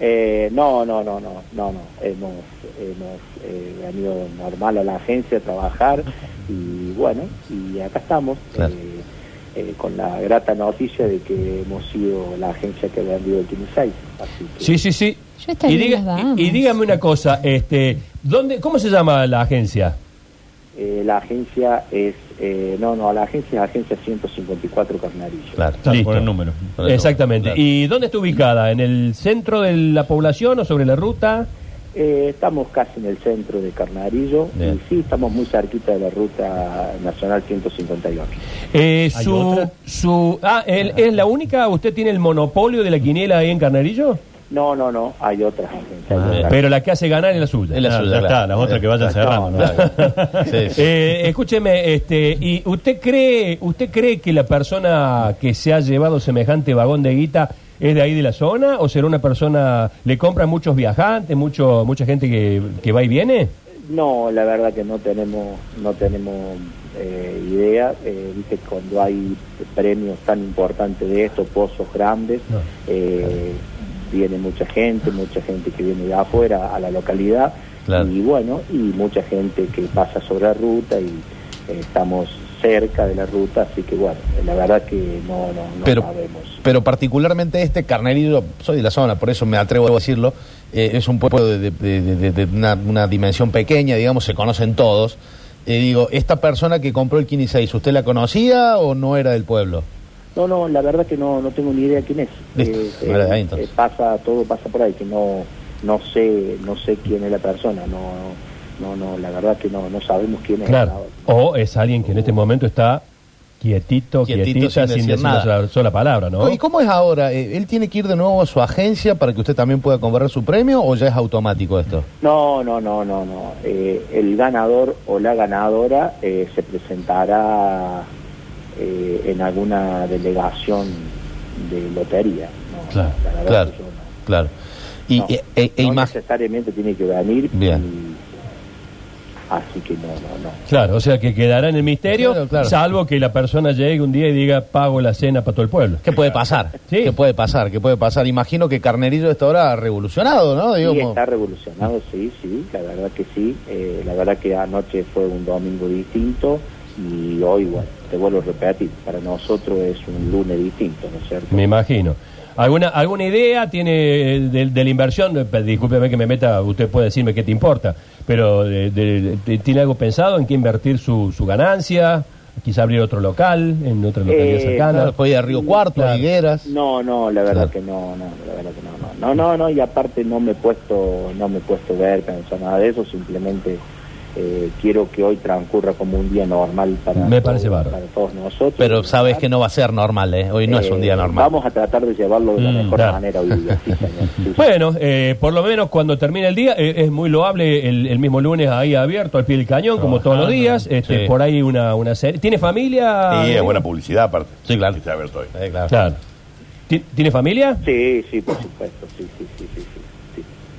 Eh, no, no, no, no, no, no. Hemos, hemos eh, venido normal a la agencia a trabajar y bueno, y acá estamos Claro. eh, eh, con la grata noticia de que hemos sido la agencia que ha vendido el 16. Así que, Sí, sí, sí. Yo Y, diga- y dígame una cosa, este, ¿dónde, ¿cómo se llama la agencia? Eh, la agencia es, eh, no, no, la agencia es Agencia 154 Carnarillo. Claro. Claro, Listo. por el número. Por Exactamente. claro. ¿Y dónde está ubicada? ¿En el centro de la población o sobre la ruta? Eh, estamos casi en el centro de Carnarillo Bien. y sí, estamos muy cerquita de la ruta nacional 158. Eh, ¿Hay su, su, ah, ¿el- ¿es la única? ¿Usted tiene el monopolio de la quiniela ahí en Carnarillo? No, no, no, hay hay Ah. Pero la que hace ganar es la suya. Es la Ah, suya, ya claro. está, las otras que vayan cerrando. Eh, escúcheme, este, ¿y usted cree, usted cree que la persona que se ha llevado semejante vagón de guita es de ahí de la zona o será una persona, le compran muchos viajantes, mucho, mucha gente que, que va y viene? No, la verdad que no tenemos, no tenemos eh, idea. Eh, Viste, cuando hay premios tan importantes de estos, pozos grandes, No. eh, viene mucha gente, mucha gente que viene de afuera a la localidad. Claro. Y bueno, y mucha gente que pasa sobre la ruta y eh, estamos cerca de la ruta, así que bueno, la verdad que no, no, no pero, sabemos. pero particularmente este Carnerillo, soy de la zona, por eso me atrevo a decirlo, eh, es un pueblo de, de- de- de- de una, una dimensión pequeña, digamos, se conocen todos. Eh, digo, esta persona que compró el 15 ¿usted la conocía o no era del pueblo? No, no, la verdad que no, no tengo ni idea quién es. Listo, Eh, ahí, eh, entonces. pasa, todo pasa por ahí, que no, no sé, no sé quién es la persona, no, no, no, la verdad que no, no sabemos quién es. Claro. O es alguien que en este momento está quietito, Quietito, quietita, sin sin, decir nada. una sola, sola palabra, ¿no? ¿Y cómo es ahora? Eh, ¿Él tiene que ir de nuevo a su agencia para que usted también pueda comprar su premio o ya es automático esto? No, no, no, no, no. Eh, el ganador o la ganadora eh, se presentará eh, en alguna delegación de lotería. No, Claro, la verdad Claro, que yo no. claro. Y No, e, e- e no necesariamente tiene que venir. Bien. y- así que no, no, no. Claro, o sea que quedará en el misterio, Claro, claro. salvo que la persona llegue un día y diga, pago la cena para todo el pueblo. ¿Qué puede pasar? Sí. ¿Qué puede pasar? ¿Qué puede pasar? Imagino que Carnerillo está ahora revolucionado, ¿no? Sí, Digamos. está revolucionado, sí, sí, la verdad que sí. Eh, la verdad que anoche fue un domingo distinto y hoy, bueno, te vuelvo a repetir, para nosotros es un lunes distinto, ¿no es cierto? Me imagino. ¿Alguna, ¿Alguna idea tiene eh, de, de la inversión? Eh, Discúlpeme que me meta, usted puede decirme qué te importa, pero de- de- de- ¿tiene algo pensado en qué invertir su, su ganancia? Quizá abrir otro local en otra localidad Eh, cercana. Claro, puede ir a Río Cuarto, Claro. a Higueras. No, no, la verdad Claro. que no, no, la verdad que no, no, no, no, no, y aparte no me he puesto, no me he puesto a ver, pensar nada de eso, simplemente eh, quiero que hoy transcurra como un día normal para, Me todos- parece bárbaro. para todos nosotros. Pero sabes que no va a ser normal, ¿eh? Hoy no es un Eh, día normal. Vamos a tratar de llevarlo de la Mm, mejor claro. manera hoy día, sí, señor, sí, sí. Bueno, eh, por lo menos cuando termine el día, eh, es muy loable el, el mismo lunes ahí abierto al pie del cañón, como todos los días. Este, Sí. Por ahí una, una serie. ¿Tiene familia? Y es buena publicidad aparte. Sí, claro. Que está abierto hoy. Eh, claro. Claro. ¿Ti- ¿Tiene familia? Sí, sí, por supuesto, sí, sí, sí, sí, sí, sí.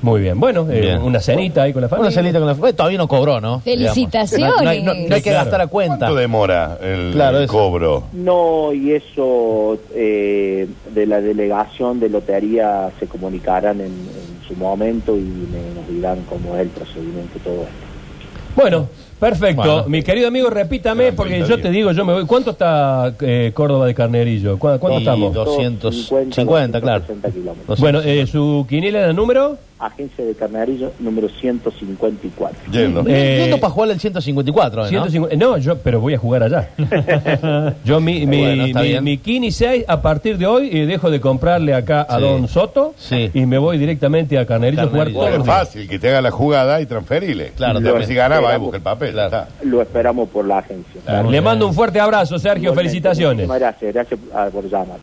Muy bien. Bueno, eh, Bien. una cenita ahí con la familia. Una celita con la... eh, todavía no cobró, ¿no? Felicitaciones. No, hay- no- no hay que Claro. gastar a cuenta. ¿Cuánto demora el, Claro, el eso. cobro? No, y eso eh, de la delegación de lotería se comunicarán en, en su momento y me- nos dirán cómo es el procedimiento y todo esto. Bueno, perfecto. Bueno. Mi querido amigo, repítame, porque 30 yo te digo, yo me voy. ¿Cuánto está eh, Córdoba de Carnerillo? ¿Cu- ¿Cuánto Y estamos? 250, claro. 260 kilómetros. Dos- Bueno, eh, su quiniela de número. Agencia de Carnarillo número 154. Yendo. Eh, Yendo para jugar al 154, ¿no? 150 no, yo, pero voy a jugar allá. yo mi, mi, Bueno, mi, mi Kini 6, a partir de hoy, eh, dejo de comprarle acá a Sí. Don Soto Sí. y me voy directamente a Carnerillo a jugar Carnerillo. Bueno, los es fácil, que te haga la jugada y transferirle. Claro, Y también. si gana, va y Esperamos. busca el papel. Claro. Lo esperamos por la agencia. Le mando un fuerte abrazo, Sergio. Igualmente, Felicitaciones. Muchísimas gracias, gracias por llamar.